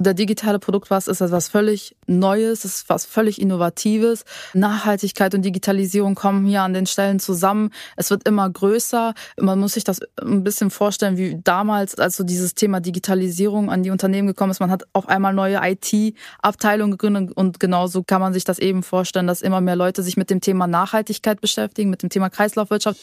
Der digitale Produktpass ist etwas völlig Neues, ist was völlig Innovatives. Nachhaltigkeit und Digitalisierung kommen hier an den Stellen zusammen. Es wird immer größer. Man muss sich das ein bisschen vorstellen, wie damals, als so dieses Thema Digitalisierung an die Unternehmen gekommen ist. Man hat auf einmal neue IT-Abteilungen gegründet und genauso kann man sich das eben vorstellen, dass immer mehr Leute sich mit dem Thema Nachhaltigkeit beschäftigen, mit dem Thema Kreislaufwirtschaft.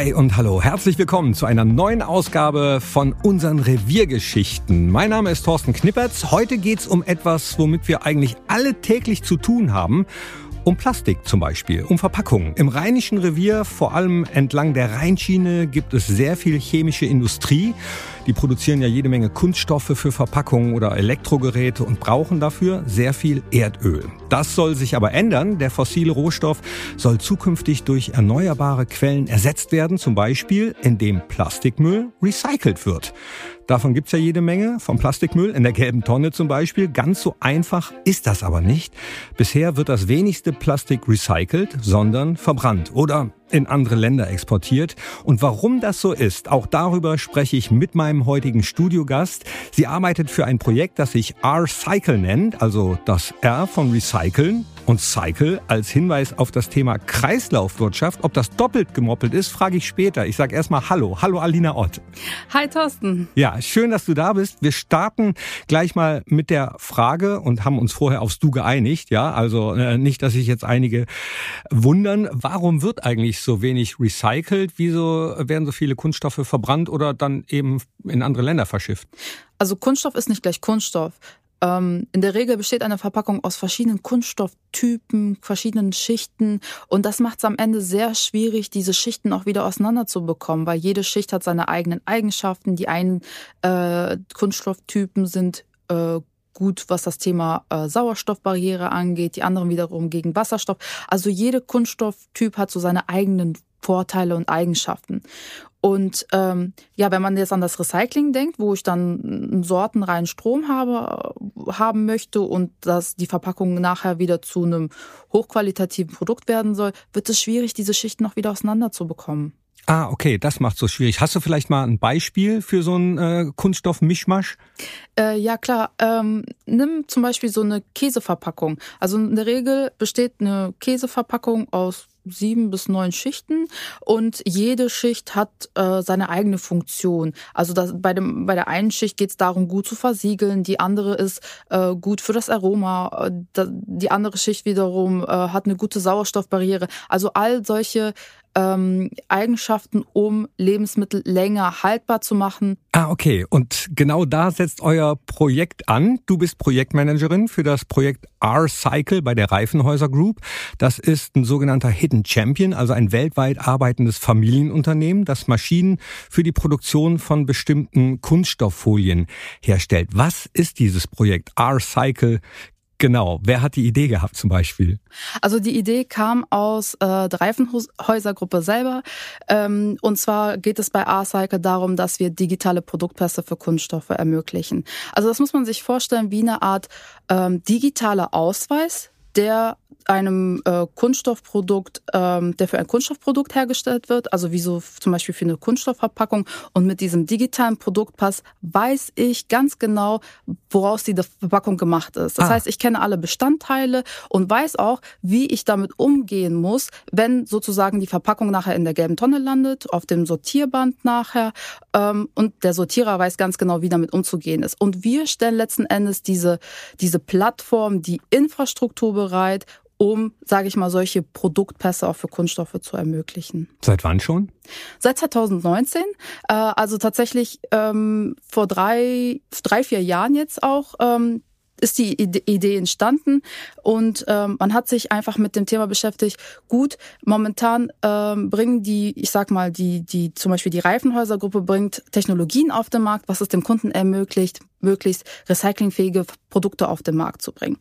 Hi und hallo, herzlich willkommen zu einer neuen Ausgabe von unseren Reviergeschichten. Mein Name ist Thorsten Knippertz. Heute geht's um etwas, womit wir eigentlich alle täglich zu tun haben. Um Plastik zum Beispiel, um Verpackungen. Im Rheinischen Revier, vor allem entlang der Rheinschiene, gibt es sehr viel chemische Industrie. Die produzieren ja jede Menge Kunststoffe für Verpackungen oder Elektrogeräte und brauchen dafür sehr viel Erdöl. Das soll sich aber ändern. Der fossile Rohstoff soll zukünftig durch erneuerbare Quellen ersetzt werden, zum Beispiel indem Plastikmüll recycelt wird. Davon gibt's ja jede Menge, vom Plastikmüll in der gelben Tonne zum Beispiel. Ganz so einfach ist das aber nicht. Bisher wird das wenigste Plastik recycelt, sondern verbrannt oder in andere Länder exportiert. Und warum das so ist, auch darüber spreche ich mit meinem heutigen Studiogast. Sie arbeitet für ein Projekt, das sich R-Cycle nennt, also das R von Recyceln und Cycle als Hinweis auf das Thema Kreislaufwirtschaft. Ob das doppelt gemoppelt ist, frage ich später. Ich sage erstmal Hallo. Hallo Alina Ott. Hi Thorsten. Ja, schön, dass du da bist. Wir starten gleich mal mit der Frage und haben uns vorher aufs Du geeinigt. Ja, also äh, nicht, dass sich jetzt einige wundern, warum wird eigentlich so wenig recycelt? Wieso werden so viele Kunststoffe verbrannt oder dann eben in andere Länder verschifft? Also Kunststoff ist nicht gleich Kunststoff. Ähm, in der Regel besteht eine Verpackung aus verschiedenen Kunststofftypen, verschiedenen Schichten und das macht es am Ende sehr schwierig, diese Schichten auch wieder auseinanderzubekommen, weil jede Schicht hat seine eigenen Eigenschaften. Die einen äh, Kunststofftypen sind äh, gut, was das Thema äh, Sauerstoffbarriere angeht, die anderen wiederum gegen Wasserstoff. Also jede Kunststofftyp hat so seine eigenen Vorteile und Eigenschaften. Und ähm, ja, wenn man jetzt an das Recycling denkt, wo ich dann einen sortenreinen Strom habe, äh, haben möchte und dass die Verpackung nachher wieder zu einem hochqualitativen Produkt werden soll, wird es schwierig, diese Schichten noch wieder auseinanderzubekommen. Ah, okay, das macht so schwierig. Hast du vielleicht mal ein Beispiel für so einen äh, Kunststoff-Mischmasch? Äh, ja, klar. Ähm, nimm zum Beispiel so eine Käseverpackung. Also in der Regel besteht eine Käseverpackung aus sieben bis neun Schichten und jede Schicht hat äh, seine eigene Funktion. Also das, bei, dem, bei der einen Schicht geht es darum, gut zu versiegeln, die andere ist äh, gut für das Aroma, äh, die andere Schicht wiederum äh, hat eine gute Sauerstoffbarriere. Also all solche ähm, Eigenschaften, um Lebensmittel länger haltbar zu machen. Ah, okay. Und genau da setzt euer Projekt an. Du bist Projektmanagerin für das Projekt R-Cycle bei der Reifenhäuser Group. Das ist ein sogenannter Hidden Champion, also ein weltweit arbeitendes Familienunternehmen, das Maschinen für die Produktion von bestimmten Kunststofffolien herstellt. Was ist dieses Projekt R-Cycle Genau. Wer hat die Idee gehabt zum Beispiel? Also die Idee kam aus äh, der Reifenhäuser-Gruppe selber. Ähm, und zwar geht es bei R-Cycle darum, dass wir digitale Produktpässe für Kunststoffe ermöglichen. Also das muss man sich vorstellen wie eine Art ähm, digitaler Ausweis, der einem äh, Kunststoffprodukt, ähm, der für ein Kunststoffprodukt hergestellt wird, also wie so zum Beispiel für eine Kunststoffverpackung. Und mit diesem digitalen Produktpass weiß ich ganz genau, woraus die Verpackung gemacht ist. Das ah. heißt, ich kenne alle Bestandteile und weiß auch, wie ich damit umgehen muss, wenn sozusagen die Verpackung nachher in der gelben Tonne landet, auf dem Sortierband nachher. Ähm, und der Sortierer weiß ganz genau, wie damit umzugehen ist. Und wir stellen letzten Endes diese, diese Plattform, die Infrastruktur bereit, um, sage ich mal, solche Produktpässe auch für Kunststoffe zu ermöglichen. Seit wann schon? Seit 2019, äh, also tatsächlich ähm, vor drei, drei, vier Jahren jetzt auch. Ähm, ist die Idee entstanden und ähm, man hat sich einfach mit dem Thema beschäftigt. Gut, momentan ähm, bringen die, ich sag mal, die, die zum Beispiel die Reifenhäusergruppe bringt Technologien auf den Markt, was es dem Kunden ermöglicht, möglichst recyclingfähige Produkte auf den Markt zu bringen.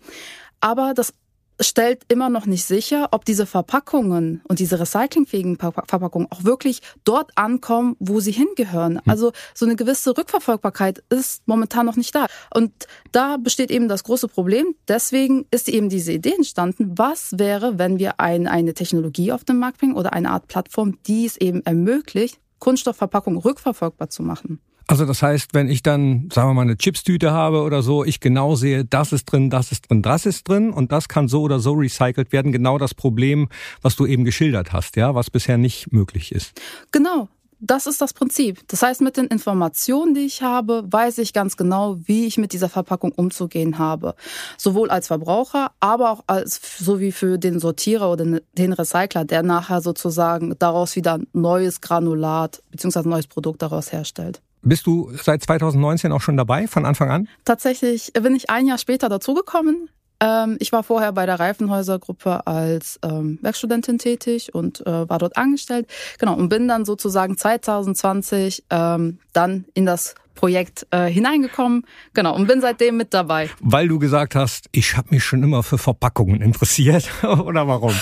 Aber das stellt immer noch nicht sicher, ob diese Verpackungen und diese recyclingfähigen Verpackungen auch wirklich dort ankommen, wo sie hingehören. Hm. Also so eine gewisse Rückverfolgbarkeit ist momentan noch nicht da. Und da besteht eben das große Problem. Deswegen ist eben diese Idee entstanden, was wäre, wenn wir ein, eine Technologie auf den Markt bringen oder eine Art Plattform, die es eben ermöglicht, Kunststoffverpackung rückverfolgbar zu machen. Also das heißt, wenn ich dann, sagen wir mal, eine Chipstüte habe oder so, ich genau sehe, das ist drin, das ist drin, das ist drin und das kann so oder so recycelt werden. Genau das Problem, was du eben geschildert hast, ja, was bisher nicht möglich ist. Genau. Das ist das Prinzip. Das heißt, mit den Informationen, die ich habe, weiß ich ganz genau, wie ich mit dieser Verpackung umzugehen habe. Sowohl als Verbraucher, aber auch als, so wie für den Sortierer oder den Recycler, der nachher sozusagen daraus wieder neues Granulat bzw. neues Produkt daraus herstellt. Bist du seit 2019 auch schon dabei, von Anfang an? Tatsächlich bin ich ein Jahr später dazugekommen. Ähm, ich war vorher bei der Reifenhäuser-Gruppe als ähm, Werkstudentin tätig und äh, war dort angestellt. Genau, und bin dann sozusagen 2020 ähm, dann in das Projekt äh, hineingekommen. Genau, und bin seitdem mit dabei. Weil du gesagt hast, ich habe mich schon immer für Verpackungen interessiert. Oder warum?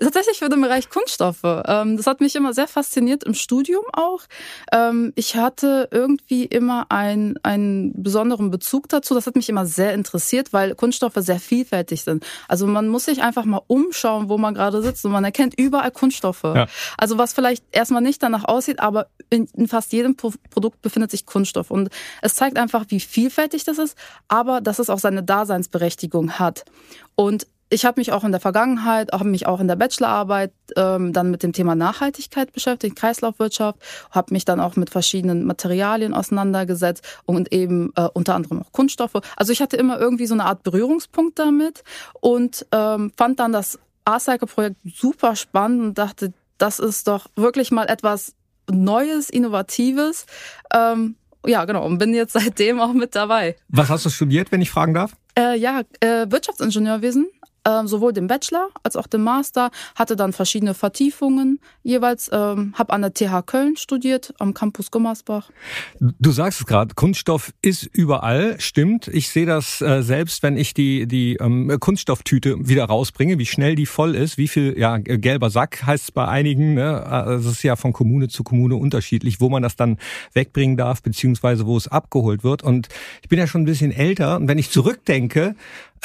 Tatsächlich für den Bereich Kunststoffe. Ähm, das hat mich immer sehr fasziniert im Studium auch. Ähm, ich hatte irgendwie immer ein, einen besonderen Bezug dazu. Das hat mich immer sehr interessiert, weil Kunststoffe sehr vielfältig sind. Also man muss sich einfach mal umschauen, wo man gerade sitzt und man erkennt überall Kunststoffe. Ja. Also was vielleicht erstmal nicht danach aussieht, aber in, fast jedem Produkt befindet sich Kunststoff. Und es zeigt einfach, wie vielfältig das ist, aber dass es auch seine Daseinsberechtigung hat. Und ich habe mich auch in der Vergangenheit, auch mich auch in der Bachelorarbeit ähm, dann mit dem Thema Nachhaltigkeit beschäftigt, Kreislaufwirtschaft, habe mich dann auch mit verschiedenen Materialien auseinandergesetzt und eben äh, unter anderem auch Kunststoffe. Also ich hatte immer irgendwie so eine Art Berührungspunkt damit und ähm, fand dann das A-Cycle-Projekt super spannend und dachte, das ist doch wirklich mal etwas Neues, Innovatives. Ähm, ja, genau, und bin jetzt seitdem auch mit dabei. Was hast du studiert, wenn ich fragen darf? Äh, ja, äh, Wirtschaftsingenieurwesen ähm, sowohl den Bachelor als auch den Master, hatte dann verschiedene Vertiefungen jeweils, ähm, habe an der TH Köln studiert, am Campus Gummersbach. Du sagst es gerade, Kunststoff ist überall, stimmt. Ich sehe das äh, selbst, wenn ich die, die ähm, Kunststofftüte wieder rausbringe, wie schnell die voll ist, wie viel, ja, gelber Sack heißt es bei einigen, ne? Also es ist ja von Kommune zu Kommune unterschiedlich, wo man das dann wegbringen darf, beziehungsweise wo es abgeholt wird. Und ich bin ja schon ein bisschen älter und wenn ich zurückdenke,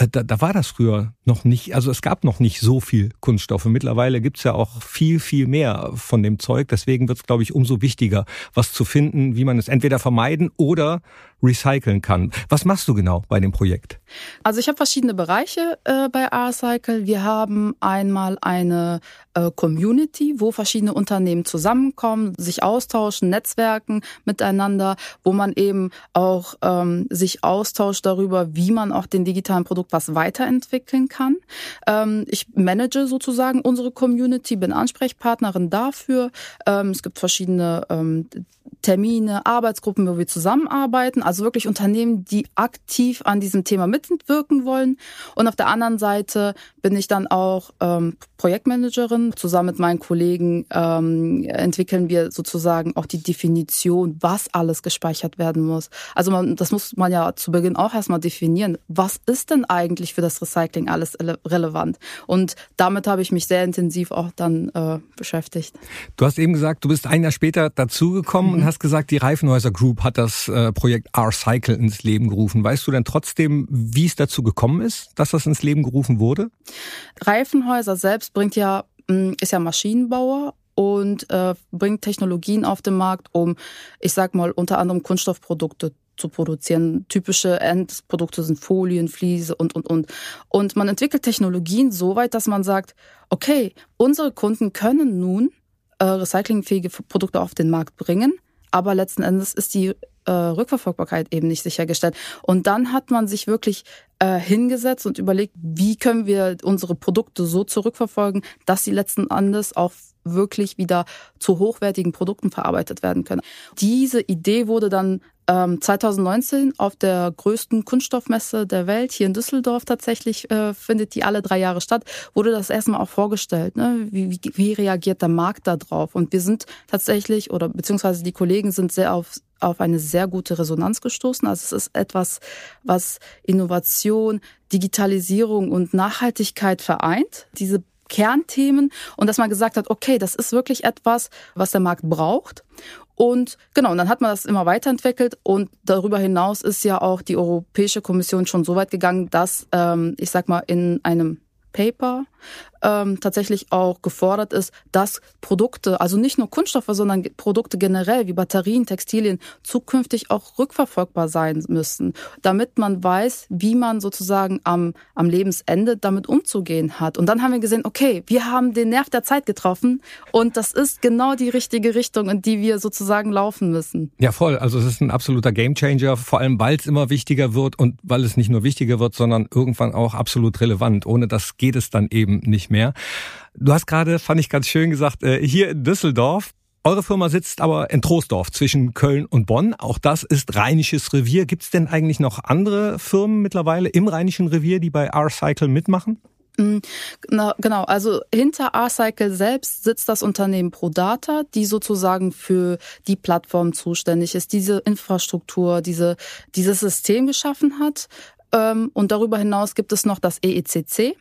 da, da war das früher noch nicht, also es gab noch nicht so viel Kunststoffe. Mittlerweile gibt's ja auch viel, viel mehr von dem Zeug. Deswegen wird's, glaube ich, umso wichtiger, was zu finden, wie man es entweder vermeiden oder recyceln kann. Was machst du genau bei dem Projekt? Also ich habe verschiedene Bereiche äh, bei R-Cycle. Wir haben einmal eine äh, Community, wo verschiedene Unternehmen zusammenkommen, sich austauschen, Netzwerken miteinander, wo man eben auch ähm, sich austauscht darüber, wie man auch den digitalen Produkt was weiterentwickeln kann. Ähm, ich manage sozusagen unsere Community, bin Ansprechpartnerin dafür. Ähm, es gibt verschiedene ähm, Termine, Arbeitsgruppen, wo wir zusammenarbeiten. Also wirklich Unternehmen, die aktiv an diesem Thema mitwirken wollen. Und auf der anderen Seite bin ich dann auch ähm, Projektmanagerin. Zusammen mit meinen Kollegen ähm, entwickeln wir sozusagen auch die Definition, was alles gespeichert werden muss. Also man, das muss man ja zu Beginn auch erstmal definieren. Was ist denn eigentlich für das Recycling alles relevant? Und damit habe ich mich sehr intensiv auch dann äh, beschäftigt. Du hast eben gesagt, du bist ein Jahr später dazugekommen mhm. und hast gesagt, die Reifenhäuser Group hat das äh, Projekt R-Cycle ins Leben gerufen. Weißt du denn trotzdem, wie es dazu gekommen ist, dass das ins Leben gerufen wurde? Reifenhäuser selbst bringt ja, mm, ist ja Maschinenbauer und äh, bringt Technologien auf den Markt, um, ich sag mal, unter anderem Kunststoffprodukte zu produzieren. Typische Endprodukte sind Folien, Fliese und, und, und. Und man entwickelt Technologien so weit, dass man sagt, okay, unsere Kunden können nun äh, recyclingfähige Produkte auf den Markt bringen, aber letzten Endes ist die äh, Rückverfolgbarkeit eben nicht sichergestellt. Und dann hat man sich wirklich äh, hingesetzt und überlegt, wie können wir unsere Produkte so zurückverfolgen, dass sie letzten Endes auch wirklich wieder zu hochwertigen Produkten verarbeitet werden können. Diese Idee wurde dann ähm, 2019 auf der größten Kunststoffmesse der Welt, hier in Düsseldorf tatsächlich, äh, findet die alle drei Jahre statt, wurde das erstmal auch vorgestellt. Ne? Wie, wie, wie reagiert der Markt da drauf? Und wir sind tatsächlich, oder beziehungsweise die Kollegen sind sehr auf auf eine sehr gute Resonanz gestoßen. Also es ist etwas, was Innovation, Digitalisierung und Nachhaltigkeit vereint. Diese Kernthemen und dass man gesagt hat, okay, das ist wirklich etwas, was der Markt braucht. Und genau, und dann hat man das immer weiterentwickelt und darüber hinaus ist ja auch die Europäische Kommission schon so weit gegangen, dass, ähm, ich sag mal, in einem Paper ähm, tatsächlich auch gefordert ist, dass Produkte, also nicht nur Kunststoffe, sondern Produkte generell wie Batterien, Textilien zukünftig auch rückverfolgbar sein müssen, damit man weiß, wie man sozusagen am, am Lebensende damit umzugehen hat. Und dann haben wir gesehen, okay, wir haben den Nerv der Zeit getroffen und das ist genau die richtige Richtung, in die wir sozusagen laufen müssen. Ja, voll. Also es ist ein absoluter Gamechanger, vor allem weil es immer wichtiger wird und weil es nicht nur wichtiger wird, sondern irgendwann auch absolut relevant. Ohne das geht es dann eben nicht mehr. Du hast gerade, fand ich ganz schön gesagt, äh, hier in Düsseldorf, eure Firma sitzt aber in Troisdorf zwischen Köln und Bonn. Auch das ist rheinisches Revier. Gibt es denn eigentlich noch andere Firmen mittlerweile im rheinischen Revier, die bei R-Cycle mitmachen? Mm, genau, also hinter R-Cycle selbst sitzt das Unternehmen ProData, die sozusagen für die Plattform zuständig ist, diese Infrastruktur, diese, dieses System geschaffen hat. Ähm, und darüber hinaus gibt es noch das EECC.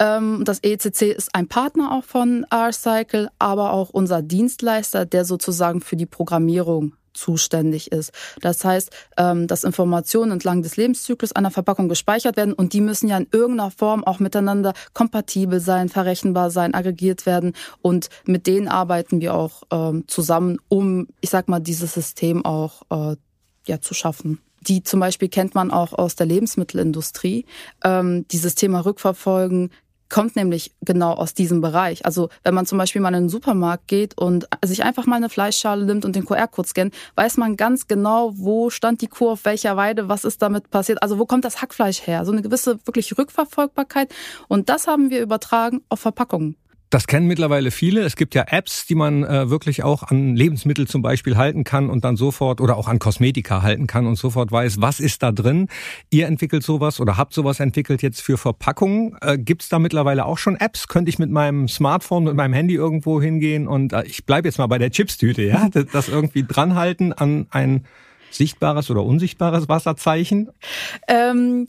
Ähm, das EECC ist ein Partner auch von R-Cycle, aber auch unser Dienstleister, der sozusagen für die Programmierung zuständig ist. Das heißt, ähm, dass Informationen entlang des Lebenszyklus einer Verpackung gespeichert werden und die müssen ja in irgendeiner Form auch miteinander kompatibel sein, verrechenbar sein, aggregiert werden und mit denen arbeiten wir auch ähm, zusammen, um, ich sag mal, dieses System auch äh, ja, zu schaffen. Die zum Beispiel kennt man auch aus der Lebensmittelindustrie. Dieses Thema Rückverfolgen kommt nämlich genau aus diesem Bereich. Also wenn man zum Beispiel mal in den Supermarkt geht und sich einfach mal eine Fleischschale nimmt und den QR-Code scannt, weiß man ganz genau, wo stand die Kuh auf welcher Weide, was ist damit passiert, also wo kommt das Hackfleisch her. So eine gewisse wirklich Rückverfolgbarkeit. Und das haben wir übertragen auf Verpackungen. Das kennen mittlerweile viele. Es gibt ja Apps, die man äh, wirklich auch an Lebensmittel zum Beispiel halten kann und dann sofort oder auch an Kosmetika halten kann und sofort weiß, was ist da drin. Ihr entwickelt sowas oder habt sowas entwickelt jetzt für Verpackungen. Äh, Gibt es da mittlerweile auch schon Apps? Könnte ich mit meinem Smartphone, mit meinem Handy irgendwo hingehen und äh, ich bleibe jetzt mal bei der Chipstüte, ja, das irgendwie dranhalten an ein sichtbares oder unsichtbares Wasserzeichen? Ähm,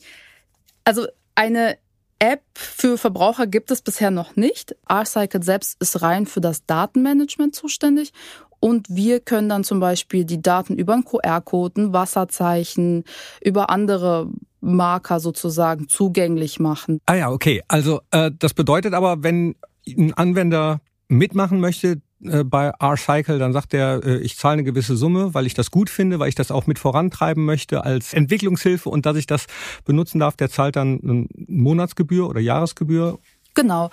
also eine App für Verbraucher gibt es bisher noch nicht. R-Cycle selbst ist rein für das Datenmanagement zuständig und wir können dann zum Beispiel die Daten über einen QR-Code, ein Wasserzeichen, über andere Marker sozusagen zugänglich machen. Ah ja, okay. Also äh, das bedeutet aber, wenn ein Anwender mitmachen möchte, äh, bei R-Cycle, dann sagt er, äh, ich zahle eine gewisse Summe, weil ich das gut finde, weil ich das auch mit vorantreiben möchte als Entwicklungshilfe und dass ich das benutzen darf, der zahlt dann eine Monatsgebühr oder Jahresgebühr. Genau.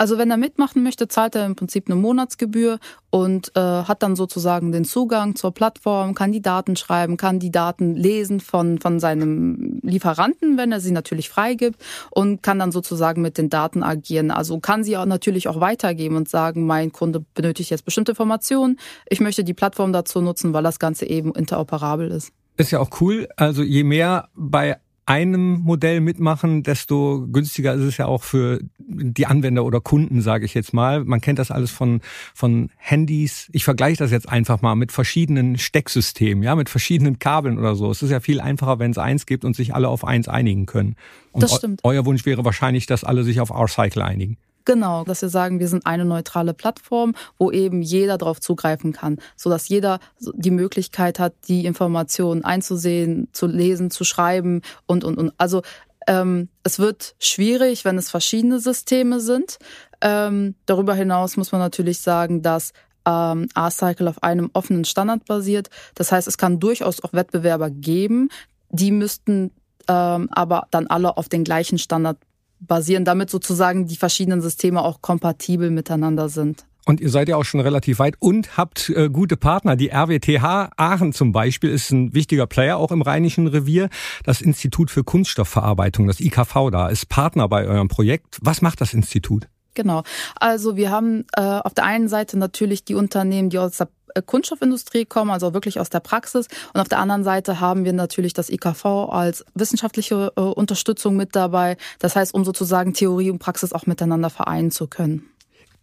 Also wenn er mitmachen möchte, zahlt er im Prinzip eine Monatsgebühr und äh, hat dann sozusagen den Zugang zur Plattform, kann die Daten schreiben, kann die Daten lesen von, von seinem Lieferanten, wenn er sie natürlich freigibt und kann dann sozusagen mit den Daten agieren. Also kann sie auch natürlich auch weitergeben und sagen, mein Kunde benötigt jetzt bestimmte Informationen. Ich möchte die Plattform dazu nutzen, weil das Ganze eben interoperabel ist. Ist ja auch cool. Also je mehr bei einem Modell mitmachen, desto günstiger ist es ja auch für die Anwender oder Kunden, sage ich jetzt mal. Man kennt das alles von, von Handys. Ich vergleiche das jetzt einfach mal mit verschiedenen Stecksystemen, ja, mit verschiedenen Kabeln oder so. Es ist ja viel einfacher, wenn es eins gibt und sich alle auf eins einigen können. Und das stimmt. euer Wunsch wäre wahrscheinlich, dass alle sich auf R-Cycle einigen. Genau, dass wir sagen, wir sind eine neutrale Plattform, wo eben jeder darauf zugreifen kann, so dass jeder die Möglichkeit hat, die Informationen einzusehen, zu lesen, zu schreiben und und und. Also ähm, es wird schwierig, wenn es verschiedene Systeme sind. Ähm, darüber hinaus muss man natürlich sagen, dass ähm, R-Cycle auf einem offenen Standard basiert. Das heißt, es kann durchaus auch Wettbewerber geben, die müssten ähm, aber dann alle auf den gleichen Standard basieren, damit sozusagen die verschiedenen Systeme auch kompatibel miteinander sind. Und ihr seid ja auch schon relativ weit und habt äh, gute Partner. Die RWTH Aachen zum Beispiel ist ein wichtiger Player auch im Rheinischen Revier. Das Institut für Kunststoffverarbeitung, das IKV da, ist Partner bei eurem Projekt. Was macht das Institut? Genau. Also wir haben äh, auf der einen Seite natürlich die Unternehmen, die aus der Kunststoffindustrie kommen, also wirklich aus der Praxis. Und auf der anderen Seite haben wir natürlich das IKV als wissenschaftliche äh, Unterstützung mit dabei. Das heißt, um sozusagen Theorie und Praxis auch miteinander vereinen zu können.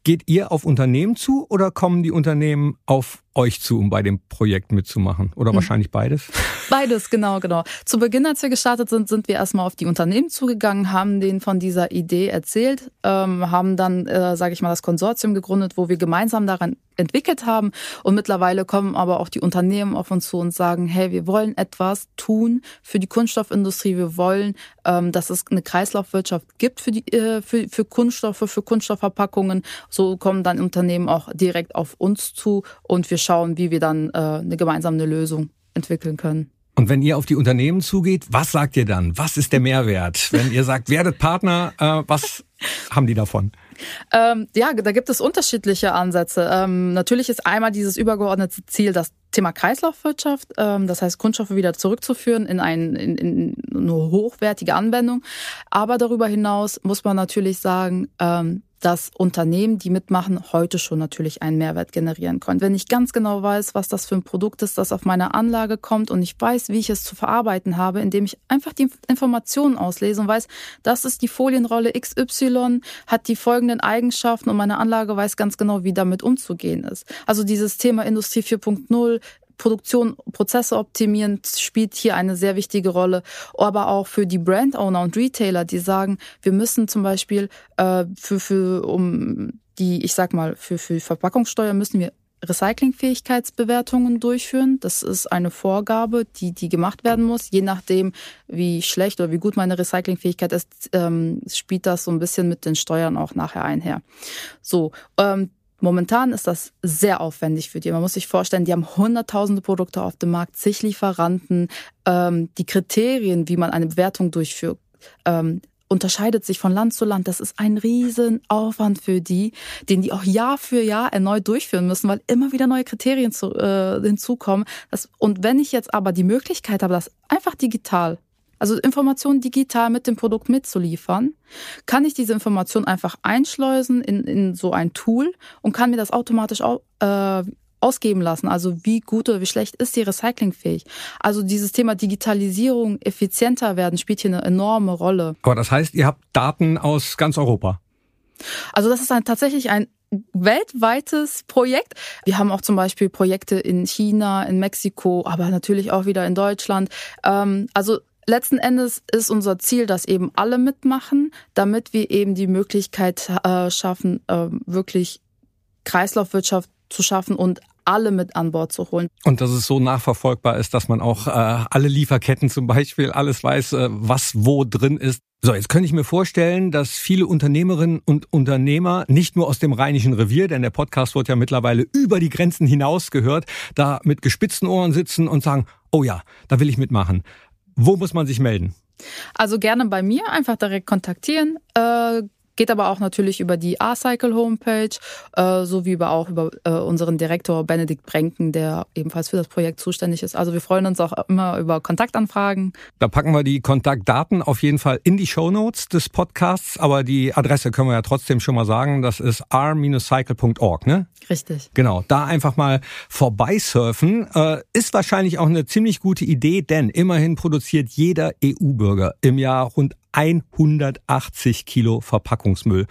Geht ihr auf Unternehmen zu oder kommen die Unternehmen auf euch zu, um bei dem Projekt mitzumachen? Oder mhm. wahrscheinlich beides? Beides, genau, genau. Zu Beginn, als wir gestartet sind, sind wir erstmal auf die Unternehmen zugegangen, haben denen von dieser Idee erzählt, ähm, haben dann, äh, sage ich mal, das Konsortium gegründet, wo wir gemeinsam daran entwickelt haben. Und mittlerweile kommen aber auch die Unternehmen auf uns zu und sagen, hey, wir wollen etwas tun für die Kunststoffindustrie. Wir wollen, ähm, dass es eine Kreislaufwirtschaft gibt für, die, äh, für, für Kunststoffe, für Kunststoffverpackungen. So kommen dann Unternehmen auch direkt auf uns zu und wir schauen, wie wir dann äh, eine gemeinsame Lösung entwickeln können. Und wenn ihr auf die Unternehmen zugeht, was sagt ihr dann? Was ist der Mehrwert? Wenn ihr sagt, werdet Partner, äh, was haben die davon? Ähm, ja, da gibt es unterschiedliche Ansätze. Ähm, natürlich ist einmal dieses übergeordnete Ziel das Thema Kreislaufwirtschaft, ähm, das heißt Kunststoffe wieder zurückzuführen in, ein, in, in eine hochwertige Anwendung. Aber darüber hinaus muss man natürlich sagen, ähm, dass Unternehmen, die mitmachen, heute schon natürlich einen Mehrwert generieren können. Wenn ich ganz genau weiß, was das für ein Produkt ist, das auf meine Anlage kommt und ich weiß, wie ich es zu verarbeiten habe, indem ich einfach die Informationen auslese und weiß, das ist die Folienrolle XY, hat die folgenden Eigenschaften und meine Anlage weiß ganz genau, wie damit umzugehen ist. Also dieses Thema Industrie 4.0 Produktion, Prozesse optimieren spielt hier eine sehr wichtige Rolle. Aber auch für die Brand-Owner und Retailer, die sagen, wir müssen zum Beispiel äh, für, für um die, ich sag mal, für, für Verpackungssteuer müssen wir Recyclingfähigkeitsbewertungen durchführen. Das ist eine Vorgabe, die, die gemacht werden muss. Je nachdem, wie schlecht oder wie gut meine Recyclingfähigkeit ist, ähm, spielt das so ein bisschen mit den Steuern auch nachher einher. So, ähm, Momentan ist das sehr aufwendig für die. Man muss sich vorstellen, die haben hunderttausende Produkte auf dem Markt, zig Lieferanten. Ähm, die Kriterien, wie man eine Bewertung durchführt, ähm, unterscheidet sich von Land zu Land. Das ist ein Riesenaufwand für die, den die auch Jahr für Jahr erneut durchführen müssen, weil immer wieder neue Kriterien zu, äh, hinzukommen. Das, und wenn ich jetzt aber die Möglichkeit habe, das einfach digital also Informationen digital mit dem Produkt mitzuliefern, kann ich diese Information einfach einschleusen in, in so ein Tool und kann mir das automatisch auch, äh, ausgeben lassen. Also wie gut oder wie schlecht ist die recyclingfähig? Also dieses Thema Digitalisierung, effizienter werden, spielt hier eine enorme Rolle. Aber das heißt, ihr habt Daten aus ganz Europa? Also das ist ein, tatsächlich ein weltweites Projekt. Wir haben auch zum Beispiel Projekte in China, in Mexiko, aber natürlich auch wieder in Deutschland. Ähm, also letzten Endes ist unser Ziel, dass eben alle mitmachen, damit wir eben die Möglichkeit äh, schaffen, äh, wirklich Kreislaufwirtschaft zu schaffen und alle mit an Bord zu holen. Und dass es so nachverfolgbar ist, dass man auch äh, alle Lieferketten zum Beispiel alles weiß, äh, was wo drin ist. So, jetzt könnte ich mir vorstellen, dass viele Unternehmerinnen und Unternehmer nicht nur aus dem Rheinischen Revier, denn der Podcast wird ja mittlerweile über die Grenzen hinaus gehört, da mit gespitzten Ohren sitzen und sagen, oh ja, da will ich mitmachen. Wo muss man sich melden? Also gerne bei mir, einfach direkt kontaktieren. Äh, Geht aber auch natürlich über die A-Cycle Homepage, äh, sowie über auch über äh, unseren Direktor Benedikt Brenken, der ebenfalls für das Projekt zuständig ist. Also wir freuen uns auch immer über Kontaktanfragen. Da packen wir die Kontaktdaten auf jeden Fall in die Show Notes des Podcasts, aber die Adresse können wir ja trotzdem schon mal sagen, das ist r-cycle.org, ne? Richtig. Genau, da einfach mal vorbeisurfen. Äh, ist wahrscheinlich auch eine ziemlich gute Idee, denn immerhin produziert jeder EU-Bürger im Jahr rund 180 Kilo Verpackungsmüll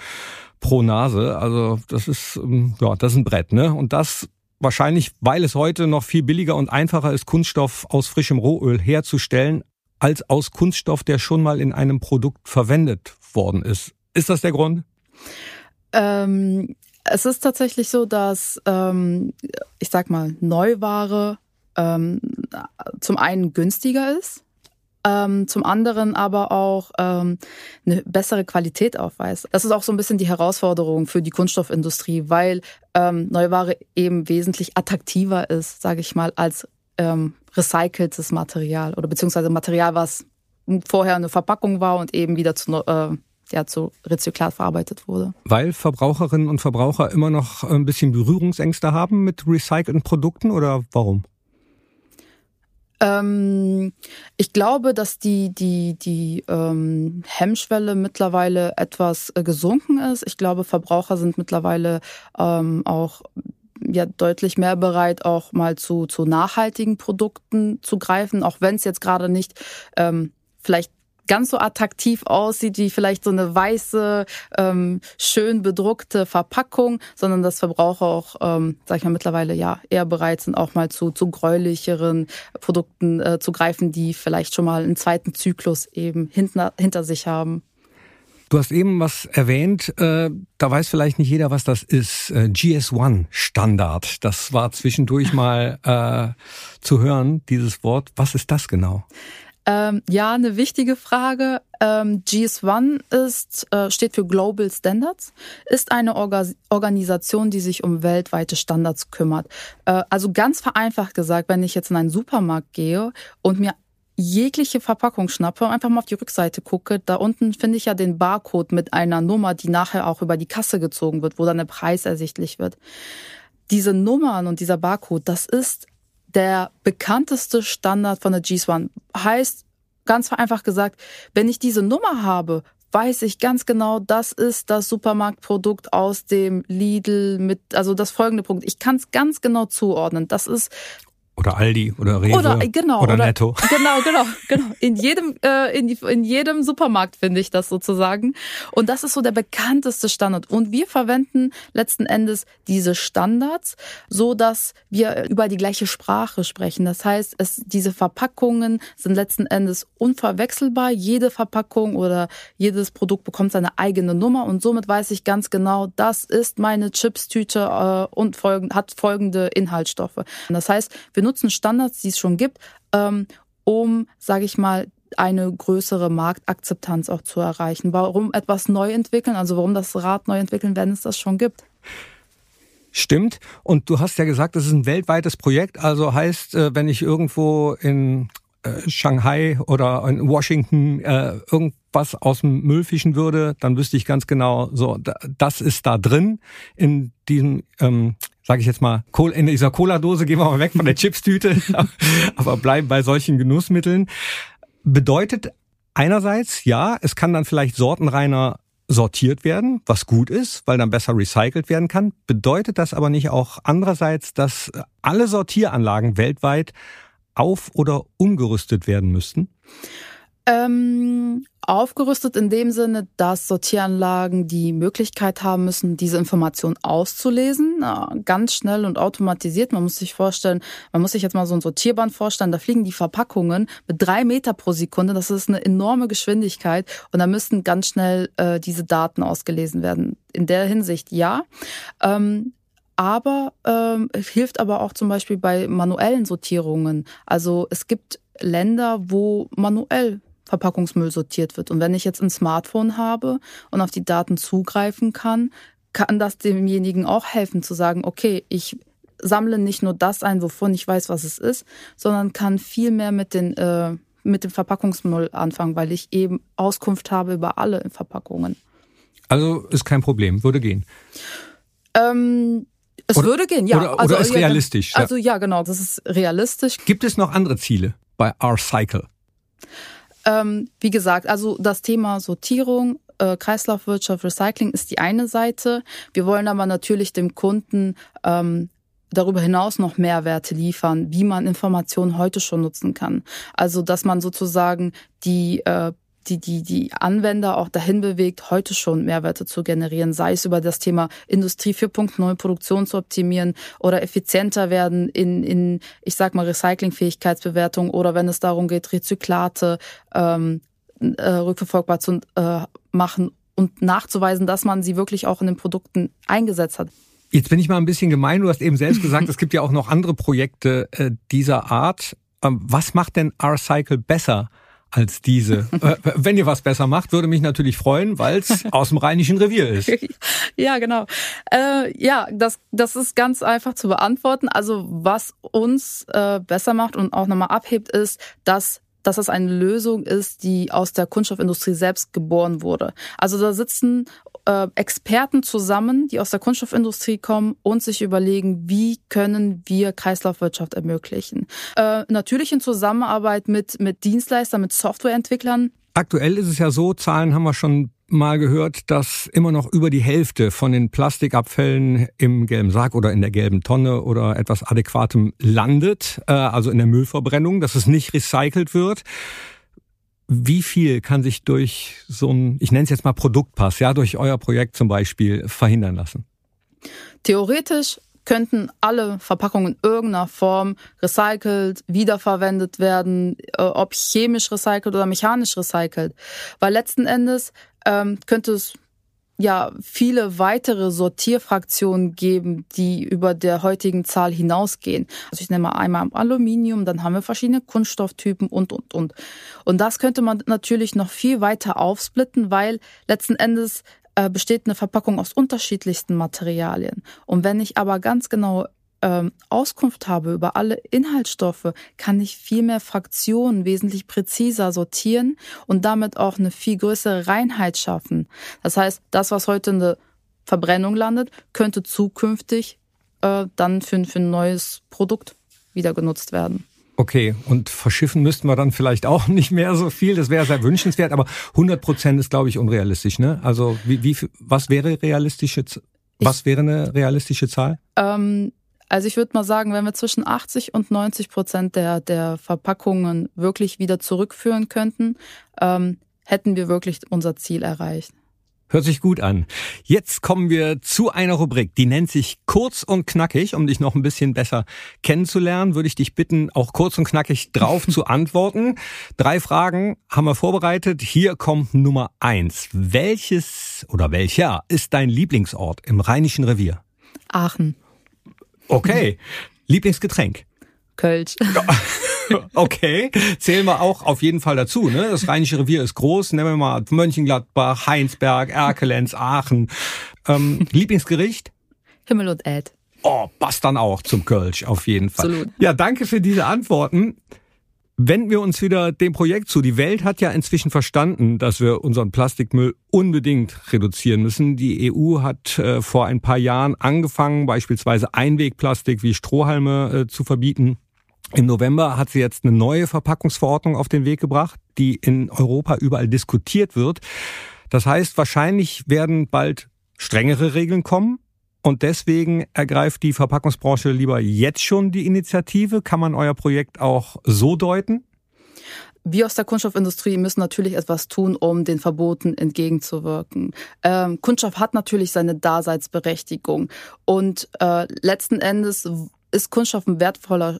pro Nase. Also das ist, ähm, ja, das ist ein Brett, ne? Und das wahrscheinlich, weil es heute noch viel billiger und einfacher ist, Kunststoff aus frischem Rohöl herzustellen, als aus Kunststoff, der schon mal in einem Produkt verwendet worden ist. Ist das der Grund? Ähm, es ist tatsächlich so, dass, ähm, ich sag mal, Neuware ähm, zum einen günstiger ist ähm, zum anderen aber auch ähm, eine bessere Qualität aufweist. Das ist auch so ein bisschen die Herausforderung für die Kunststoffindustrie, weil ähm, Neuware eben wesentlich attraktiver ist, sage ich mal, als ähm, recyceltes Material oder beziehungsweise Material, was vorher eine Verpackung war und eben wieder zu äh, ja, zu Rezyklat verarbeitet wurde. Weil Verbraucherinnen und Verbraucher immer noch ein bisschen Berührungsängste haben mit recycelten Produkten oder warum? Ähm, ich glaube, dass die, die, die ähm, Hemmschwelle mittlerweile etwas äh, gesunken ist. Ich glaube, Verbraucher sind mittlerweile ähm, auch ja deutlich mehr bereit, auch mal zu, zu nachhaltigen Produkten zu greifen, auch wenn es jetzt gerade nicht ähm, vielleicht ganz so attraktiv aussieht wie vielleicht so eine weiße, ähm, schön bedruckte Verpackung, sondern dass Verbraucher auch, ähm, sag ich mal, mittlerweile ja eher bereit sind, auch mal zu, zu gräulicheren Produkten äh, zu greifen, die vielleicht schon mal einen zweiten Zyklus eben hinter, hinter sich haben. Du hast eben was erwähnt, äh, da weiß vielleicht nicht jeder, was das ist. Äh, GS1 Standard. Das war zwischendurch mal äh, zu hören, dieses Wort. Was ist das genau? Ähm, ja, eine wichtige Frage. Ähm, GS1 ist, äh, steht für Global Standards, ist eine Orga Organisation, die sich um weltweite Standards kümmert. Äh, also ganz vereinfacht gesagt, wenn ich jetzt in einen Supermarkt gehe und mir jegliche Verpackung schnappe, einfach mal auf die Rückseite gucke, da unten finde ich ja den Barcode mit einer Nummer, die nachher auch über die Kasse gezogen wird, wo dann der Preis ersichtlich wird. Diese Nummern und dieser Barcode, das ist der bekannteste Standard von der G-Swan. Heißt, ganz vereinfacht gesagt, wenn ich diese Nummer habe, weiß ich ganz genau, das ist das Supermarktprodukt aus dem Lidl mit, also das folgende Punkt. Ich kann es ganz genau zuordnen. Das ist oder Aldi oder Rewe oder, äh, genau, oder, oder Netto. Genau, genau, genau. In jedem, äh, in, in jedem Supermarkt finde ich das sozusagen. Und das ist so der bekannteste Standard. Und wir verwenden letzten Endes diese Standards, so dass wir über die gleiche Sprache sprechen. Das heißt, es, diese Verpackungen sind letzten Endes unverwechselbar. Jede Verpackung oder jedes Produkt bekommt seine eigene Nummer und somit weiß ich ganz genau, das ist meine Chipstüte äh, und folgend, hat folgende Inhaltsstoffe. Das heißt, wir nutzen Standards, die es schon gibt, ähm, um, sage ich mal, eine größere Marktakzeptanz auch zu erreichen. Warum etwas neu entwickeln, also warum das Rad neu entwickeln, wenn es das schon gibt? Stimmt. Und du hast ja gesagt, das ist ein weltweites Projekt. Also heißt, äh, wenn ich irgendwo in äh, Shanghai oder in Washington äh, irgendwas aus dem Müll fischen würde, dann wüsste ich ganz genau, so das ist da drin in diesem ähm, sage ich jetzt mal, in dieser Cola-Dose gehen wir mal weg von der Chipstüte, aber bleiben bei solchen Genussmitteln. Bedeutet einerseits, ja, es kann dann vielleicht sortenreiner sortiert werden, was gut ist, weil dann besser recycelt werden kann. Bedeutet das aber nicht auch andererseits, dass alle Sortieranlagen weltweit auf- oder umgerüstet werden müssten? Ähm, aufgerüstet in dem Sinne, dass Sortieranlagen die Möglichkeit haben müssen, diese Information auszulesen, ganz schnell und automatisiert. Man muss sich vorstellen, man muss sich jetzt mal so ein Sortierband vorstellen, da fliegen die Verpackungen mit drei Meter pro Sekunde. Das ist eine enorme Geschwindigkeit und da müssten ganz schnell äh, diese Daten ausgelesen werden. In der Hinsicht ja. Ähm, aber ähm, hilft aber auch zum Beispiel bei manuellen Sortierungen. Also es gibt Länder, wo manuell Verpackungsmüll sortiert wird. Und wenn ich jetzt ein Smartphone habe und auf die Daten zugreifen kann, kann das demjenigen auch helfen zu sagen, okay, ich sammle nicht nur das ein, wovon ich weiß, was es ist, sondern kann viel mehr mit den äh, mit dem Verpackungsmüll anfangen, weil ich eben Auskunft habe über alle Verpackungen. Also ist kein Problem, würde gehen. Ähm, es oder, würde gehen, ja. Oder, also, ist realistisch. Also ja, genau, das ist realistisch. Gibt es noch andere Ziele bei R-Cycle? Ähm, wie gesagt, also das Thema Sortierung, äh, Kreislaufwirtschaft, Recycling ist die eine Seite. Wir wollen aber natürlich dem Kunden ähm, darüber hinaus noch Mehrwerte liefern, wie man Informationen heute schon nutzen kann. Also dass man sozusagen die äh, die, die, die Anwender auch dahin bewegt, heute schon Mehrwerte zu generieren, sei es über das Thema Industrie 4.0 Produktion zu optimieren oder effizienter werden in, in ich sag mal, Recyclingfähigkeitsbewertung oder wenn es darum geht, Rezyklate ähm, äh, rückverfolgbar zu äh, machen und nachzuweisen, dass man sie wirklich auch in den Produkten eingesetzt hat. Jetzt bin ich mal ein bisschen gemein. Du hast eben selbst gesagt, es gibt ja auch noch andere Projekte äh, dieser Art. Ähm, was macht denn R-Cycle besser als diese. Äh, wenn ihr was besser macht, würde mich natürlich freuen, weil es aus dem Rheinischen Revier ist. Ja, genau. Äh, ja, das, das ist ganz einfach zu beantworten. Also was uns äh, besser macht und auch nochmal abhebt, ist, dass dass das eine Lösung ist, die aus der Kunststoffindustrie selbst geboren wurde. Also da sitzen äh, Experten zusammen, die aus der Kunststoffindustrie kommen und sich überlegen, wie können wir Kreislaufwirtschaft ermöglichen. Äh, natürlich in Zusammenarbeit mit, mit Dienstleistern, mit Softwareentwicklern. Aktuell ist es ja so, Zahlen haben wir schon mal gehört, dass immer noch über die Hälfte von den Plastikabfällen im gelben Sack oder in der gelben Tonne oder etwas Adäquatem landet, äh, also in der Müllverbrennung, dass es nicht recycelt wird. wie viel kann sich durch so ein, ich nenne es jetzt mal Produktpass, ja, durch euer Projekt zum Beispiel verhindern lassen? Theoretisch könnten alle Verpackungen in irgendeiner Form recycelt, wiederverwendet werden, äh, ob chemisch recycelt oder mechanisch recycelt. Weil letzten Endes ähm, könnte es ja viele weitere Sortierfraktionen geben, die über der heutigen Zahl hinausgehen. Also ich nenne mal einmal Aluminium, dann haben wir verschiedene Kunststofftypen und, und, und. Und das könnte man natürlich noch viel weiter aufsplitten, weil letzten Endes äh, besteht eine Verpackung aus unterschiedlichsten Materialien. Und wenn ich aber ganz genau ähm, Auskunft habe über alle Inhaltsstoffe, kann ich viel mehr Fraktionen wesentlich präziser sortieren und damit auch eine viel größere Reinheit schaffen. Das heißt, das, was heute in der Verbrennung landet, könnte zukünftig äh, dann für, für ein neues Produkt wieder genutzt werden. Okay, und verschiffen müssten wir dann vielleicht auch nicht mehr so viel. Das wäre sehr wünschenswert, aber 100 Prozent ist, glaube ich, unrealistisch. Ne? Also wie, wie was wäre realistische was wäre eine realistische Zahl? Ähm, also ich würde mal sagen, wenn wir zwischen 80 und 90 Prozent der, der Verpackungen wirklich wieder zurückführen könnten, ähm, hätten wir wirklich unser Ziel erreicht. Hört sich gut an. Jetzt kommen wir zu einer Rubrik, die nennt sich Kurz und Knackig. Um dich noch ein bisschen besser kennenzulernen, würde ich dich bitten, auch kurz und knackig drauf zu antworten. Drei Fragen haben wir vorbereitet. Hier kommt Nummer eins. Welches oder welcher ist dein Lieblingsort im Rheinischen Revier? Aachen. Okay. Lieblingsgetränk? Kölsch. Okay, zählen wir auch auf jeden Fall dazu. Ne? Das Rheinische Revier ist groß. Nehmen wir mal Mönchengladbach, Heinsberg, Erkelenz, Aachen. Ähm, Lieblingsgericht? Himmel und Erd. Oh, passt dann auch zum Kölsch, auf jeden Fall. Absolut. Ja, danke für diese Antworten. Wenden wir uns wieder dem Projekt zu. Die Welt hat ja inzwischen verstanden, dass wir unseren Plastikmüll unbedingt reduzieren müssen. Die EU hat äh, vor ein paar Jahren angefangen, beispielsweise Einwegplastik wie Strohhalme äh, zu verbieten. Im November hat sie jetzt eine neue Verpackungsverordnung auf den Weg gebracht, die in Europa überall diskutiert wird. Das heißt, wahrscheinlich werden bald strengere Regeln kommen. Und deswegen ergreift die Verpackungsbranche lieber jetzt schon die Initiative. Kann man euer Projekt auch so deuten? Wir aus der Kunststoffindustrie müssen natürlich etwas tun, um den Verboten entgegenzuwirken. Ähm, Kunststoff hat natürlich seine Daseinsberechtigung und äh, letzten Endes ist Kunststoff ein wertvoller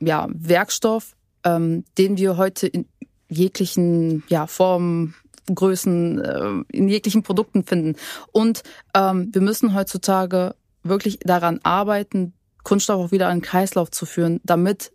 ja, Werkstoff, ähm, den wir heute in jeglichen ja, Formen Größen, äh, in jeglichen Produkten finden. Und ähm, wir müssen heutzutage wirklich daran arbeiten, Kunststoff auch wieder in den Kreislauf zu führen, damit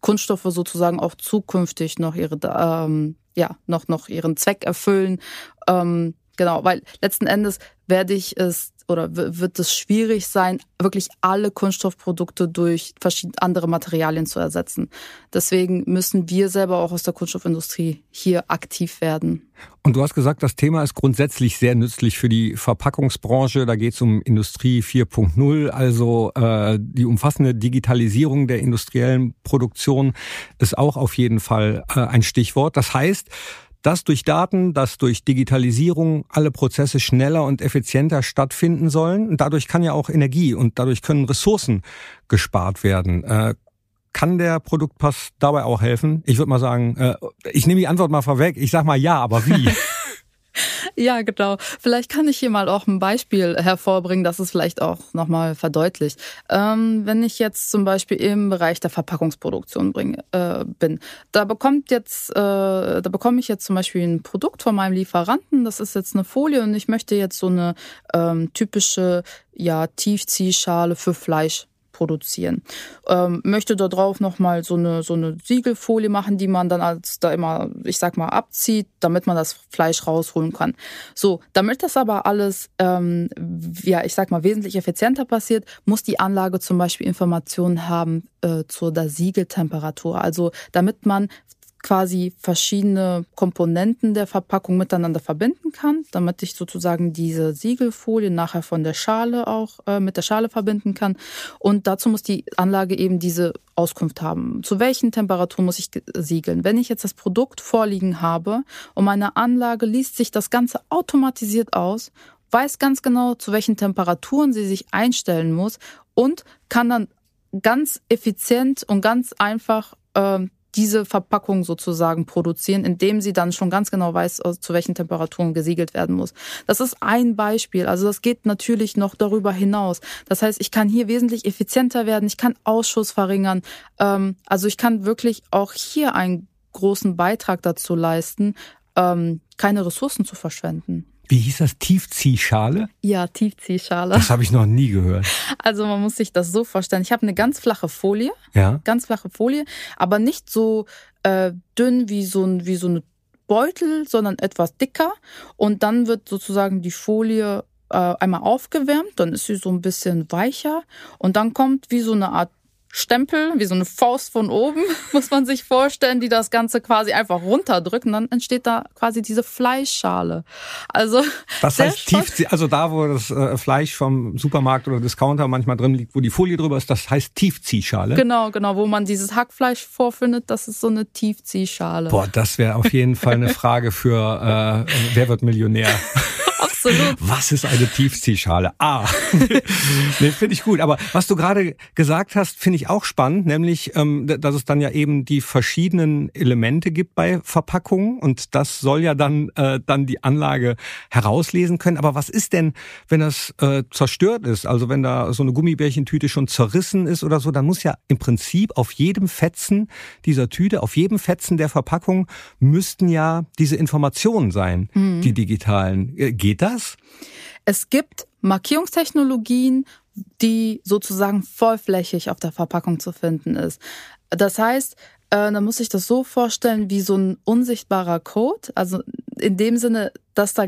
Kunststoffe sozusagen auch zukünftig noch ihre ähm, ja noch noch ihren Zweck erfüllen. Ähm, genau, weil letzten Endes werde ich es oder wird es schwierig sein, wirklich alle Kunststoffprodukte durch verschiedene andere Materialien zu ersetzen. Deswegen müssen wir selber auch aus der Kunststoffindustrie hier aktiv werden. Und du hast gesagt, das Thema ist grundsätzlich sehr nützlich für die Verpackungsbranche. Da geht es um Industrie 4.0, also äh, die umfassende Digitalisierung der industriellen Produktion ist auch auf jeden Fall äh, ein Stichwort. Das heißt, dass durch Daten, dass durch Digitalisierung alle Prozesse schneller und effizienter stattfinden sollen. Und dadurch kann ja auch Energie und dadurch können Ressourcen gespart werden. Äh, kann der Produktpass dabei auch helfen? Ich würde mal sagen, äh, ich nehme die Antwort mal vorweg. Ich sag mal ja, aber wie? Ja, genau. Vielleicht kann ich hier mal auch ein Beispiel hervorbringen, das es vielleicht auch nochmal verdeutlicht. Ähm, wenn ich jetzt zum Beispiel im Bereich der Verpackungsproduktion bring, äh, bin, da bekommt jetzt, äh, da bekomme ich jetzt zum Beispiel ein Produkt von meinem Lieferanten. Das ist jetzt eine Folie und ich möchte jetzt so eine ähm, typische ja Tiefziehschale für Fleisch produzieren. Ähm, möchte da drauf nochmal so eine, so eine Siegelfolie machen, die man dann als da immer, ich sag mal, abzieht, damit man das Fleisch rausholen kann. So, damit das aber alles, ähm, ja, ich sag mal, wesentlich effizienter passiert, muss die Anlage zum Beispiel Informationen haben äh, zur der Siegeltemperatur. Also damit man quasi verschiedene Komponenten der Verpackung miteinander verbinden kann, damit ich sozusagen diese Siegelfolie nachher von der Schale auch äh, mit der Schale verbinden kann. Und dazu muss die Anlage eben diese Auskunft haben. Zu welchen Temperaturen muss ich siegeln? Wenn ich jetzt das Produkt vorliegen habe und meine Anlage liest sich das Ganze automatisiert aus, weiß ganz genau, zu welchen Temperaturen sie sich einstellen muss und kann dann ganz effizient und ganz einfach ähm, diese Verpackung sozusagen produzieren, indem sie dann schon ganz genau weiß, zu welchen Temperaturen gesiegelt werden muss. Das ist ein Beispiel. Also das geht natürlich noch darüber hinaus. Das heißt, ich kann hier wesentlich effizienter werden, ich kann Ausschuss verringern. Ähm, also ich kann wirklich auch hier einen großen Beitrag dazu leisten, ähm, keine Ressourcen zu verschwenden. Wie hieß das? Tiefziehschale? Ja, Tiefziehschale. Das habe ich noch nie gehört. Also man muss sich das so vorstellen. Ich habe eine ganz flache Folie. Ja. Ganz flache Folie, aber nicht so äh, dünn wie so, ein, wie so eine Beutel, sondern etwas dicker. Und dann wird sozusagen die Folie äh, einmal aufgewärmt, dann ist sie so ein bisschen weicher und dann kommt wie so eine Art Stempel, wie so eine Faust von oben, muss man sich vorstellen, die das Ganze quasi einfach runterdrücken. Dann entsteht da quasi diese Fleischschale. Also das heißt tief, also da, wo das äh, Fleisch vom Supermarkt oder Discounter manchmal drin liegt, wo die Folie drüber ist, das heißt Tiefziehschale. Genau, genau, wo man dieses Hackfleisch vorfindet, das ist so eine Tiefziehschale. Boah, das wäre auf jeden Fall eine Frage für äh, Wer wird Millionär? Absolut. Was ist eine Tiefziehschale? Ah, nee, finde ich gut. Aber was du gerade gesagt hast, finde ich auch spannend, nämlich, ähm, dass es dann ja eben die verschiedenen Elemente gibt bei Verpackungen und das soll ja dann äh, dann die Anlage herauslesen können. Aber was ist denn, wenn das äh, zerstört ist? Also wenn da so eine Gummibärchentüte schon zerrissen ist oder so, dann muss ja im Prinzip auf jedem Fetzen dieser Tüte, auf jedem Fetzen der Verpackung müssten ja diese Informationen sein, mhm. die digitalen. Äh, geht das? Es gibt Markierungstechnologien, die sozusagen vollflächig auf der Verpackung zu finden ist. Das heißt, äh, da muss ich das so vorstellen wie so ein unsichtbarer Code. Also in dem Sinne, dass da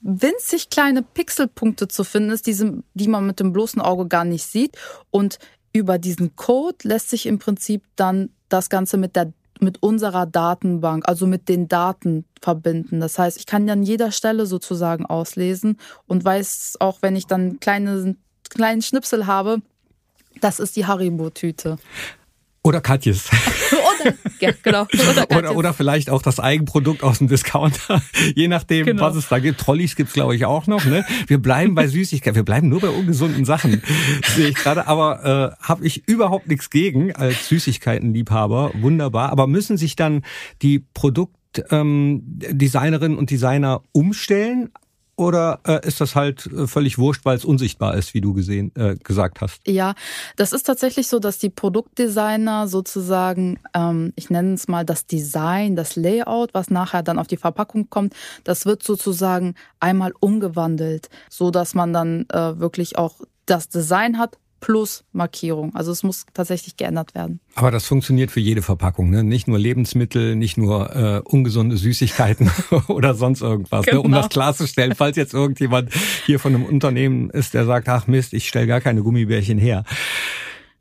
winzig kleine Pixelpunkte zu finden ist, die, die man mit dem bloßen Auge gar nicht sieht. Und über diesen Code lässt sich im Prinzip dann das Ganze mit der mit unserer Datenbank, also mit den Daten verbinden. Das heißt, ich kann an jeder Stelle sozusagen auslesen und weiß auch, wenn ich dann kleine, kleinen Schnipsel habe, das ist die Haribo-Tüte. Oder Katjes. oder, ja, genau. Oder, oder, oder, vielleicht auch das Eigenprodukt aus dem Discounter. Je nachdem, genau. was es da gibt. Trolleys gibt's glaube ich, auch noch. Ne? Wir bleiben bei Süßigkeiten. Wir bleiben nur bei ungesunden Sachen, sehe ich gerade. Aber äh, habe ich überhaupt nichts gegen als Süßigkeitenliebhaber. Wunderbar. Aber müssen sich dann die Produktdesignerinnen ähm, und Designer umstellen oder äh, ist das halt äh, völlig wurscht, weil es unsichtbar ist, wie du gesehen, äh, gesagt hast? Ja, das ist tatsächlich so, dass die Produktdesigner sozusagen, ähm, ich nenne es mal das Design, das Layout, was nachher dann auf die Verpackung kommt, das wird sozusagen einmal umgewandelt, so dass man dann äh, wirklich auch das Design hat plus Markierung. Also es muss tatsächlich geändert werden. Aber das funktioniert für jede Verpackung, ne? Nicht nur Lebensmittel, nicht nur äh, ungesunde Süßigkeiten oder sonst irgendwas. Genau. Ne? Um das genau. klarzustellen, falls jetzt irgendjemand hier von einem Unternehmen ist, der sagt, ach Mist, ich stelle gar keine Gummibärchen her.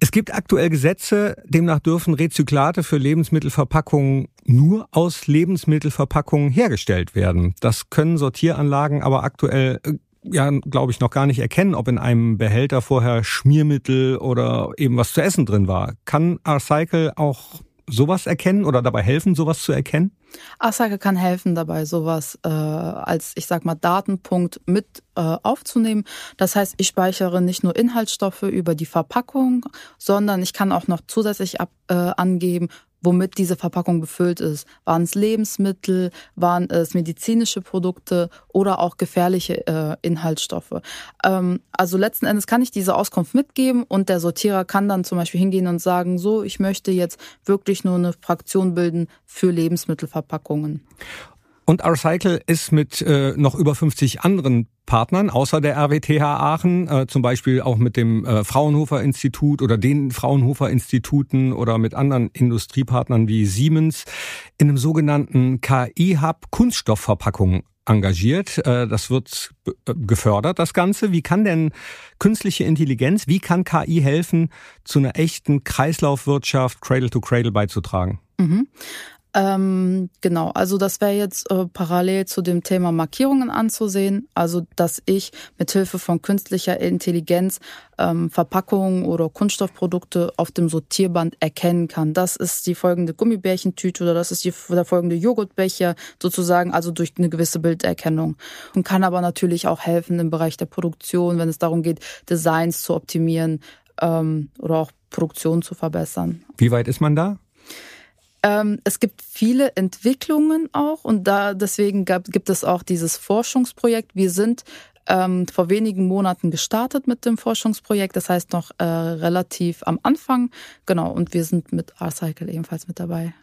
Es gibt aktuell Gesetze, demnach dürfen Rezyklate für Lebensmittelverpackungen nur aus Lebensmittelverpackungen hergestellt werden. Das können Sortieranlagen aber aktuell äh, ja, glaube ich, noch gar nicht erkennen, ob in einem Behälter vorher Schmiermittel oder eben was zu essen drin war. Kann Arcycle auch sowas erkennen oder dabei helfen, sowas zu erkennen? Arcycle kann helfen dabei, sowas äh, als, ich sag mal, Datenpunkt mit äh, aufzunehmen. Das heißt, ich speichere nicht nur Inhaltsstoffe über die Verpackung, sondern ich kann auch noch zusätzlich ab, äh, angeben, womit diese Verpackung befüllt ist. Waren es Lebensmittel, waren es medizinische Produkte oder auch gefährliche äh, Inhaltsstoffe. Ähm, also letzten Endes kann ich diese Auskunft mitgeben und der Sortierer kann dann zum Beispiel hingehen und sagen, so, ich möchte jetzt wirklich nur eine Fraktion bilden für Lebensmittelverpackungen. Und Arcycle ist mit äh, noch über 50 anderen Partnern außer der RWTH Aachen, äh, zum Beispiel auch mit dem äh, Fraunhofer Institut oder den Fraunhofer Instituten oder mit anderen Industriepartnern wie Siemens in einem sogenannten KI-Hub Kunststoffverpackungen engagiert. Äh, das wird äh, gefördert, das Ganze. Wie kann denn künstliche Intelligenz, wie kann KI helfen, zu einer echten Kreislaufwirtschaft Cradle to Cradle beizutragen? Mhm. Ähm, genau, also das wäre jetzt äh, parallel zu dem Thema Markierungen anzusehen, also dass ich mit Hilfe von künstlicher Intelligenz ähm, Verpackungen oder Kunststoffprodukte auf dem Sortierband erkennen kann. Das ist die folgende Gummibärchentüte oder das ist die, der folgende Joghurtbecher sozusagen, also durch eine gewisse Bilderkennung. Und kann aber natürlich auch helfen im Bereich der Produktion, wenn es darum geht, Designs zu optimieren ähm, oder auch Produktion zu verbessern. Wie weit ist man da? Ähm, es gibt viele Entwicklungen auch und da deswegen gab, gibt es auch dieses Forschungsprojekt. Wir sind ähm, vor wenigen Monaten gestartet mit dem Forschungsprojekt, das heißt noch äh, relativ am Anfang. Genau, und wir sind mit R-Cycle ebenfalls mit dabei.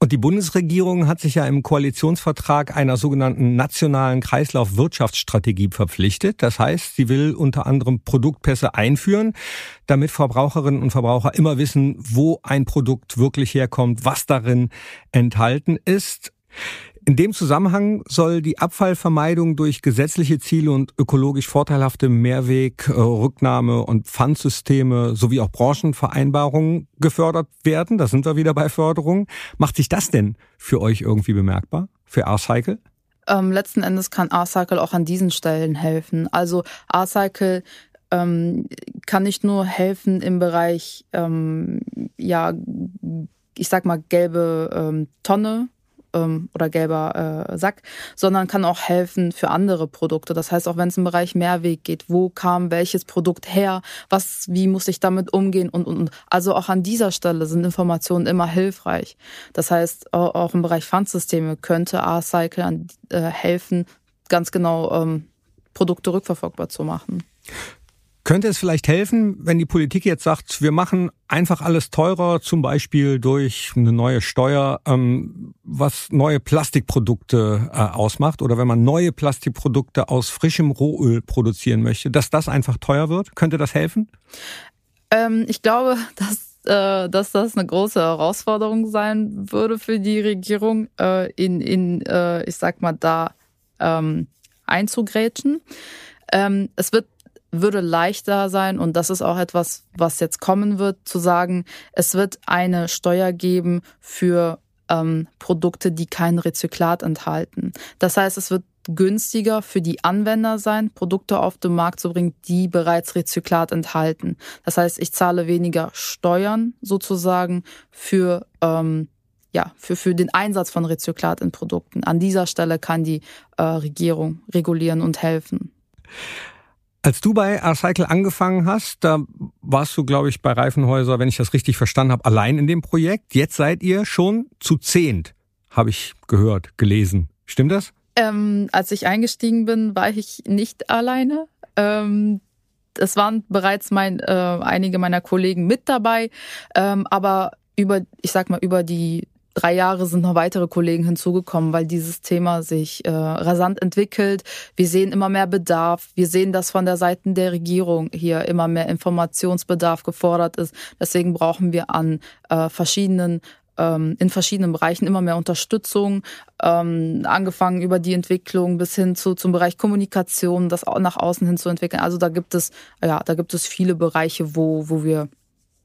Und die Bundesregierung hat sich ja im Koalitionsvertrag einer sogenannten nationalen Kreislaufwirtschaftsstrategie verpflichtet. Das heißt, sie will unter anderem Produktpässe einführen, damit Verbraucherinnen und Verbraucher immer wissen, wo ein Produkt wirklich herkommt, was darin enthalten ist. In dem Zusammenhang soll die Abfallvermeidung durch gesetzliche Ziele und ökologisch vorteilhafte Mehrweg-, äh, Rücknahme- und Pfandsysteme sowie auch Branchenvereinbarungen gefördert werden. Da sind wir wieder bei Förderung. Macht sich das denn für euch irgendwie bemerkbar? Für R-Cycle? Ähm, letzten Endes kann R-Cycle auch an diesen Stellen helfen. Also R-Cycle ähm, kann nicht nur helfen im Bereich, ähm, ja, ich sag mal, gelbe ähm, Tonne ähm, oder gelber äh, Sack, sondern kann auch helfen für andere Produkte. Das heißt, auch wenn es im Bereich Mehrweg geht, wo kam welches Produkt her, was, wie muss ich damit umgehen und, und, und. Also auch an dieser Stelle sind Informationen immer hilfreich. Das heißt, auch im Bereich Pfandsysteme könnte R-Cycle äh, helfen, ganz genau ähm, Produkte rückverfolgbar zu machen. Könnte es vielleicht helfen, wenn die Politik jetzt sagt, wir machen einfach alles teurer, zum Beispiel durch eine neue Steuer, ähm, was neue Plastikprodukte äh, ausmacht, oder wenn man neue Plastikprodukte aus frischem Rohöl produzieren möchte, dass das einfach teuer wird? Könnte das helfen? Ähm, ich glaube, dass äh, dass das eine große Herausforderung sein würde für die Regierung, äh, in, in äh, ich sag mal, da ähm, einzugrätschen. Ähm, es wird würde leichter sein, und das ist auch etwas, was jetzt kommen wird, zu sagen, es wird eine Steuer geben für ähm, Produkte, die kein Rezyklat enthalten. Das heißt, es wird günstiger für die Anwender sein, Produkte auf den Markt zu bringen, die bereits Rezyklat enthalten. Das heißt, ich zahle weniger Steuern sozusagen für ähm, ja, für, für den Einsatz von Rezyklat in Produkten. An dieser Stelle kann die äh, Regierung regulieren und helfen. Als du bei R-Cycle angefangen hast, da warst du, glaube ich, bei Reifenhäuser, wenn ich das richtig verstanden habe, allein in dem Projekt. Jetzt seid ihr schon zu zehnt, habe ich gehört, gelesen. Stimmt das? Ähm, als ich eingestiegen bin, war ich nicht alleine. Ähm, es waren bereits mein, äh, einige meiner Kollegen mit dabei, ähm, aber über, ich sag mal, über die drei Jahre sind noch weitere Kollegen hinzugekommen, weil dieses Thema sich äh, rasant entwickelt. Wir sehen immer mehr Bedarf. Wir sehen, dass von der Seite der Regierung hier immer mehr Informationsbedarf gefordert ist. Deswegen brauchen wir an äh, verschiedenen ähm, in verschiedenen Bereichen immer mehr Unterstützung, ähm, angefangen über die Entwicklung bis hin zu zum Bereich Kommunikation, das auch nach außen hin zu entwickeln. Also da gibt es ja, da gibt es viele Bereiche, wo wo wir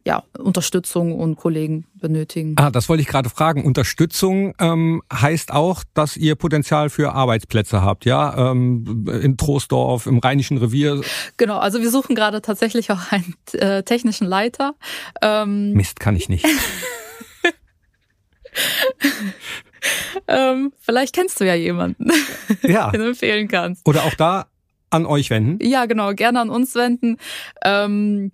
ja, Unterstützung und Kollegen benötigen. Ah, das wollte ich gerade fragen. Unterstützung ähm, heißt auch, dass ihr Potenzial für Arbeitsplätze habt, ja? Ähm, in Troisdorf, im Rheinischen Revier. Genau, also wir suchen gerade tatsächlich auch einen äh, technischen Leiter. Ähm, Mist, kann ich nicht. ähm, vielleicht kennst du ja jemanden, ja. den du empfehlen kannst. Oder auch da an euch wenden? Ja, genau, gerne an uns wenden. Ähm,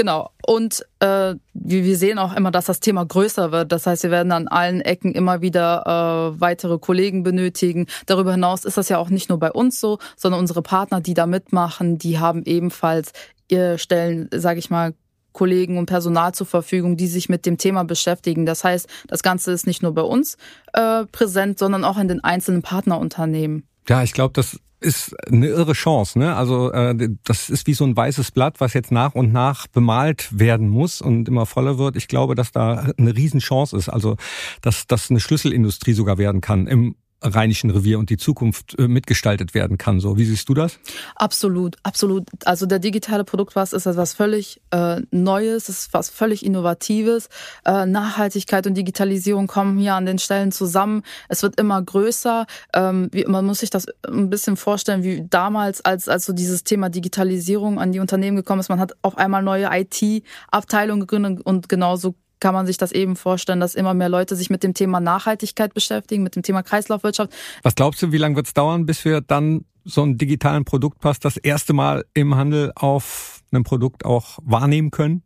Genau. Und äh, wir sehen auch immer, dass das Thema größer wird. Das heißt, wir werden an allen Ecken immer wieder äh, weitere Kollegen benötigen. Darüber hinaus ist das ja auch nicht nur bei uns so, sondern unsere Partner, die da mitmachen, die haben ebenfalls ihr Stellen, sage ich mal, Kollegen und Personal zur Verfügung, die sich mit dem Thema beschäftigen. Das heißt, das Ganze ist nicht nur bei uns äh, präsent, sondern auch in den einzelnen Partnerunternehmen. Ja, ich glaube, das ist eine irre Chance. Ne? Also äh, das ist wie so ein weißes Blatt, was jetzt nach und nach bemalt werden muss und immer voller wird. Ich glaube, dass da eine Riesenchance ist. Also dass das eine Schlüsselindustrie sogar werden kann im Rheinischen Revier und die Zukunft äh, mitgestaltet werden kann. So, wie siehst du das? Absolut, absolut. Also der digitale Produktpass ist etwas völlig äh, Neues, ist was völlig Innovatives. Äh, Nachhaltigkeit und Digitalisierung kommen hier an den Stellen zusammen. Es wird immer größer. Ähm, wie, man muss sich das ein bisschen vorstellen, wie damals, als als so dieses Thema Digitalisierung an die Unternehmen gekommen ist. Man hat auf einmal neue IT-Abteilungen gegründet und genauso kann man sich das eben vorstellen, dass immer mehr Leute sich mit dem Thema Nachhaltigkeit beschäftigen, mit dem Thema Kreislaufwirtschaft. Was glaubst du, wie lange wird es dauern, bis wir dann so einen digitalen Produktpass das erste Mal im Handel auf einem Produkt auch wahrnehmen können?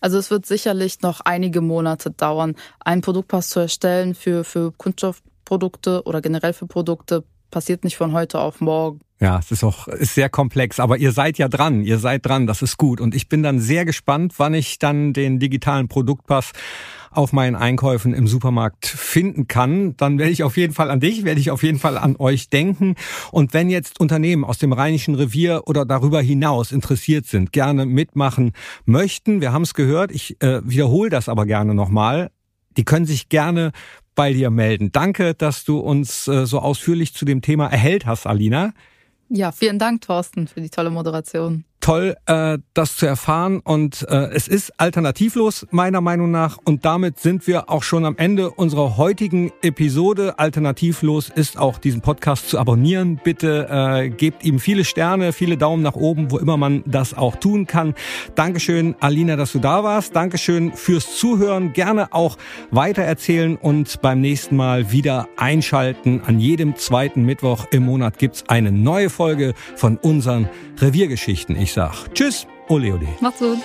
Also es wird sicherlich noch einige Monate dauern, einen Produktpass zu erstellen für, für Kunststoffprodukte oder generell für Produkte. Passiert nicht von heute auf morgen. Ja, es ist auch ist sehr komplex, aber ihr seid ja dran, ihr seid dran, das ist gut. Und ich bin dann sehr gespannt, wann ich dann den digitalen Produktpass auf meinen Einkäufen im Supermarkt finden kann, dann werde ich auf jeden Fall an dich, werde ich auf jeden Fall an euch denken. Und wenn jetzt Unternehmen aus dem Rheinischen Revier oder darüber hinaus interessiert sind, gerne mitmachen möchten, wir haben es gehört, ich äh, wiederhole das aber gerne nochmal, die können sich gerne bei dir melden. Danke, dass du uns äh, so ausführlich zu dem Thema erhellt hast, Alina. Ja, vielen Dank, Thorsten, für die tolle Moderation toll, äh, das zu erfahren. Und äh, es ist alternativlos, meiner Meinung nach. Und damit sind wir auch schon am Ende unserer heutigen Episode. Alternativlos ist auch diesen Podcast zu abonnieren. Bitte äh, gebt ihm viele Sterne, viele Daumen nach oben, wo immer man das auch tun kann. Dankeschön, Alina, dass du da warst. Dankeschön fürs Zuhören. Gerne auch weitererzählen und beim nächsten Mal wieder einschalten. An jedem zweiten Mittwoch im Monat gibt's eine neue Folge von unseren Reviergeschichten. Ich sag Tschüss, ole ole. Macht's gut.